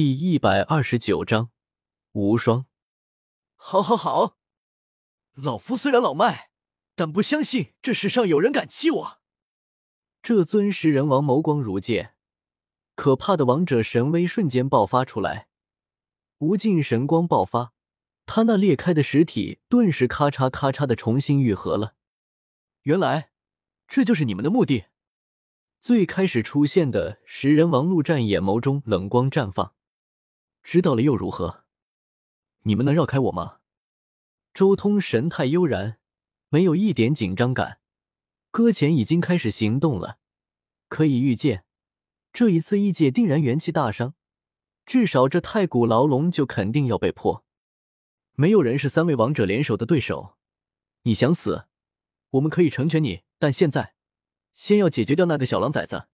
第一百二十九章无双。好，好，好！老夫虽然老迈，但不相信这世上有人敢欺我。这尊食人王眸光如剑，可怕的王者神威瞬间爆发出来，无尽神光爆发，他那裂开的实体顿时咔嚓咔嚓的重新愈合了。原来这就是你们的目的。最开始出现的食人王陆战眼眸中冷光绽放。知道了又如何？你们能绕开我吗？周通神态悠然，没有一点紧张感。搁浅已经开始行动了，可以预见，这一次异界定然元气大伤，至少这太古牢笼就肯定要被破。没有人是三位王者联手的对手。你想死，我们可以成全你，但现在先要解决掉那个小狼崽子。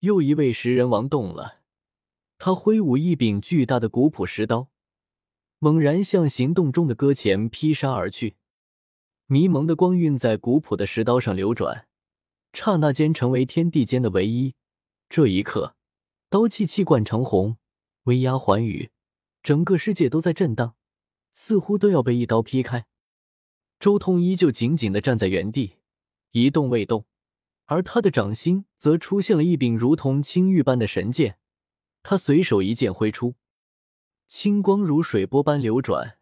又一位食人王动了。他挥舞一柄巨大的古朴石刀，猛然向行动中的搁浅劈杀而去。迷蒙的光晕在古朴的石刀上流转，刹那间成为天地间的唯一。这一刻，刀气气贯长虹，威压寰宇，整个世界都在震荡，似乎都要被一刀劈开。周通依旧紧紧的站在原地，一动未动，而他的掌心则出现了一柄如同青玉般的神剑。他随手一剑挥出，青光如水波般流转，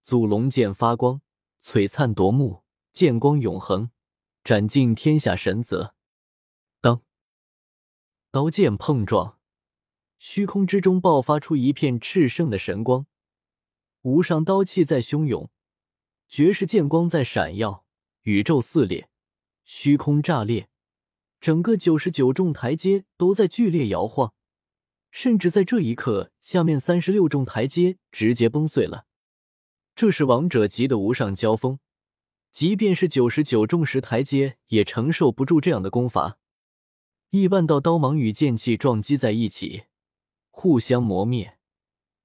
祖龙剑发光，璀璨夺目，剑光永恒，斩尽天下神泽。当刀剑碰撞，虚空之中爆发出一片炽盛的神光，无上刀气在汹涌，绝世剑光在闪耀，宇宙撕裂，虚空炸裂，整个九十九重台阶都在剧烈摇晃。甚至在这一刻，下面三十六重台阶直接崩碎了。这是王者级的无上交锋，即便是九十九重石台阶也承受不住这样的攻伐。亿万道刀芒与剑气撞击在一起，互相磨灭，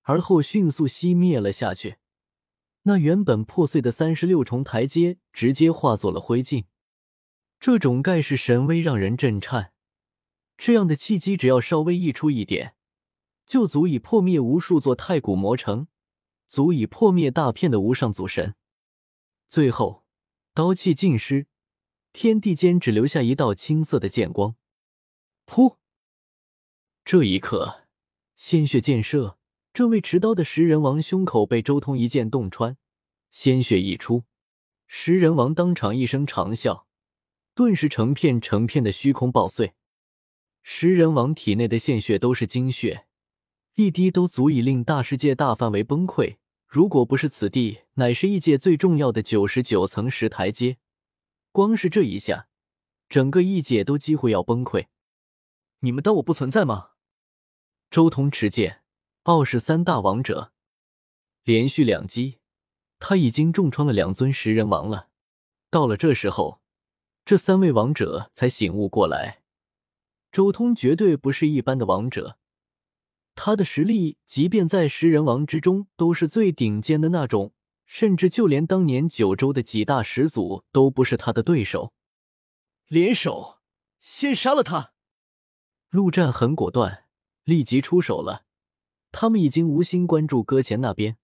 而后迅速熄灭了下去。那原本破碎的三十六重台阶直接化作了灰烬。这种盖世神威让人震颤，这样的契机只要稍微溢出一点。就足以破灭无数座太古魔城，足以破灭大片的无上祖神。最后，刀气尽失，天地间只留下一道青色的剑光。噗！这一刻，鲜血溅射，这位持刀的食人王胸口被周通一剑洞穿，鲜血溢出。食人王当场一声长啸，顿时成片成片的虚空爆碎。食人王体内的鲜血都是精血。一滴都足以令大世界大范围崩溃。如果不是此地乃是异界最重要的九十九层石台阶，光是这一下，整个异界都几乎要崩溃。你们当我不存在吗？周通持剑，傲视三大王者，连续两击，他已经重创了两尊食人王了。到了这时候，这三位王者才醒悟过来，周通绝对不是一般的王者。他的实力，即便在食人王之中都是最顶尖的那种，甚至就连当年九州的几大始祖都不是他的对手。联手，先杀了他！陆战很果断，立即出手了。他们已经无心关注搁浅那边，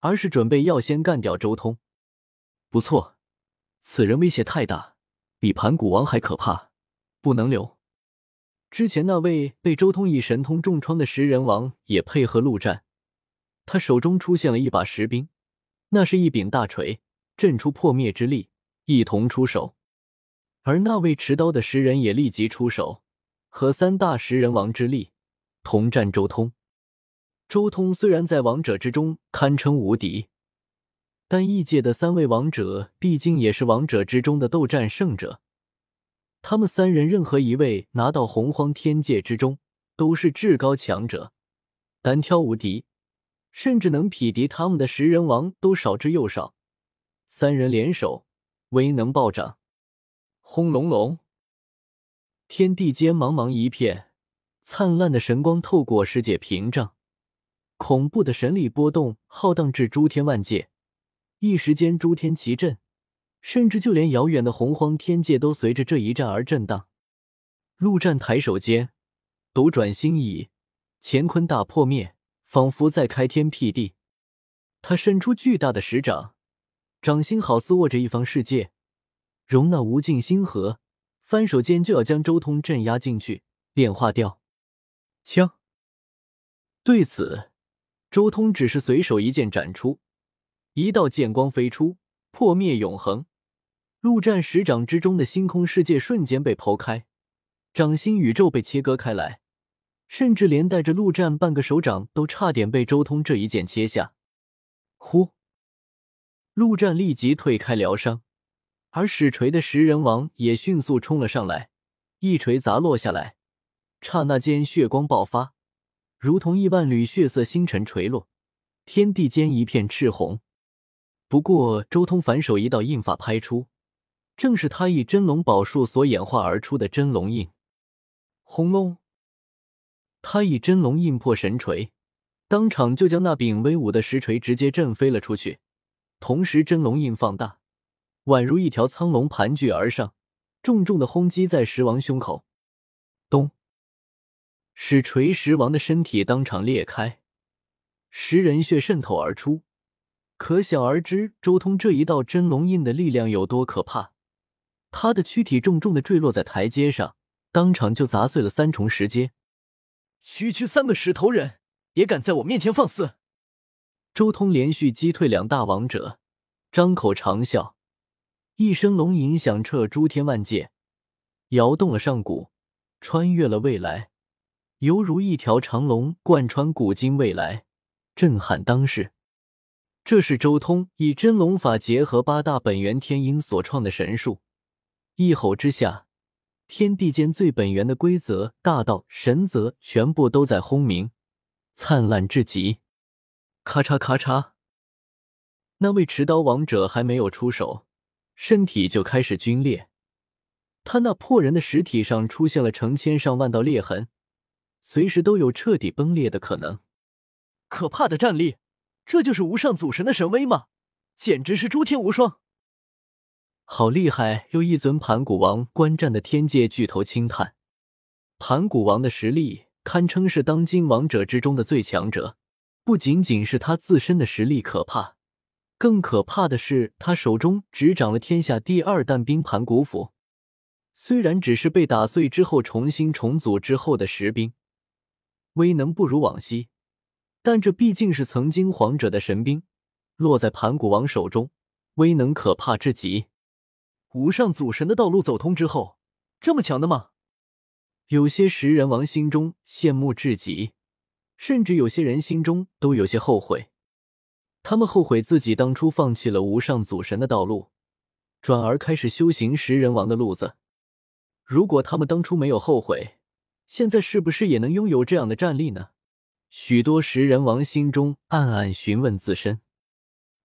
而是准备要先干掉周通。不错，此人威胁太大，比盘古王还可怕，不能留。之前那位被周通以神通重创的食人王也配合陆战，他手中出现了一把石兵，那是一柄大锤，震出破灭之力，一同出手。而那位持刀的食人也立即出手，和三大食人王之力同战周通。周通虽然在王者之中堪称无敌，但异界的三位王者毕竟也是王者之中的斗战胜者。他们三人任何一位拿到洪荒天界之中，都是至高强者，单挑无敌，甚至能匹敌他们的食人王都少之又少。三人联手，威能暴涨。轰隆隆，天地间茫茫一片，灿烂的神光透过世界屏障，恐怖的神力波动浩荡至诸天万界，一时间诸天齐震。甚至就连遥远的洪荒天界都随着这一战而震荡。陆战抬手间，斗转星移，乾坤大破灭，仿佛在开天辟地。他伸出巨大的石掌，掌心好似握着一方世界，容纳无尽星河，翻手间就要将周通镇压进去，炼化掉。枪。对此，周通只是随手一剑斩出，一道剑光飞出，破灭永恒。陆战十掌之中的星空世界瞬间被剖开，掌心宇宙被切割开来，甚至连带着陆战半个手掌都差点被周通这一剑切下。呼！陆战立即退开疗伤，而使锤的食人王也迅速冲了上来，一锤砸落下来，刹那间血光爆发。如同亿万缕血色星辰垂落，天地间一片赤红。不过，周通反手一道印法拍出，正是他以真龙宝术所演化而出的真龙印。轰隆！他以真龙印破神锤，当场就将那柄威武的石锤直接震飞了出去。同时，真龙印放大，宛如一条苍龙盘踞而上，重重的轰击在石王胸口。咚！使锤石王的身体当场裂开，石人血渗透而出，可想而知周通这一道真龙印的力量有多可怕。他的躯体重重的坠落在台阶上，当场就砸碎了三重石阶。区区三个石头人，也敢在我面前放肆！周通连续击退两大王者，张口长啸，一声龙吟响彻诸天万界，摇动了上古，穿越了未来。犹如一条长龙贯穿古今未来，震撼当世。这是周通以真龙法结合八大本源天音所创的神术，一吼之下，天地间最本源的规则、大道、神则全部都在轰鸣，灿烂至极。咔嚓咔嚓，那位持刀王者还没有出手，身体就开始龟裂，他那破人的实体上出现了成千上万道裂痕。随时都有彻底崩裂的可能，可怕的战力，这就是无上祖神的神威吗？简直是诸天无双！好厉害！又一尊盘古王观战的天界巨头轻叹：盘古王的实力堪称是当今王者之中的最强者，不仅仅是他自身的实力可怕，更可怕的是他手中执掌了天下第二弹兵盘古斧。虽然只是被打碎之后重新重组之后的石兵。威能不如往昔，但这毕竟是曾经皇者的神兵，落在盘古王手中，威能可怕至极。无上祖神的道路走通之后，这么强的吗？有些食人王心中羡慕至极，甚至有些人心中都有些后悔。他们后悔自己当初放弃了无上祖神的道路，转而开始修行食人王的路子。如果他们当初没有后悔，现在是不是也能拥有这样的战力呢？许多食人王心中暗暗询问自身：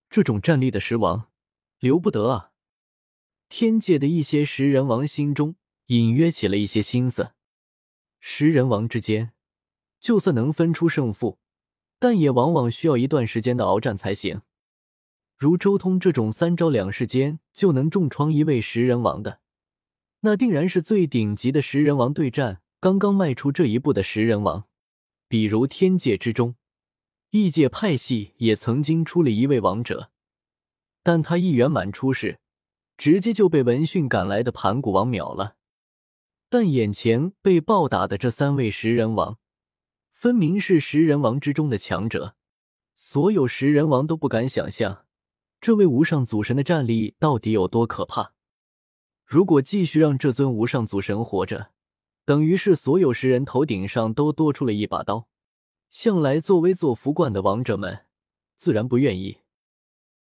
这种战力的食王，留不得啊！天界的一些食人王心中隐约起了一些心思。食人王之间，就算能分出胜负，但也往往需要一段时间的鏖战才行。如周通这种三招两式间就能重创一位食人王的，那定然是最顶级的食人王对战。刚刚迈出这一步的食人王，比如天界之中，异界派系也曾经出了一位王者，但他一圆满出世，直接就被闻讯赶来的盘古王秒了。但眼前被暴打的这三位食人王，分明是食人王之中的强者，所有食人王都不敢想象，这位无上祖神的战力到底有多可怕。如果继续让这尊无上祖神活着，等于是所有食人头顶上都多出了一把刀，向来作威作福惯的王者们自然不愿意。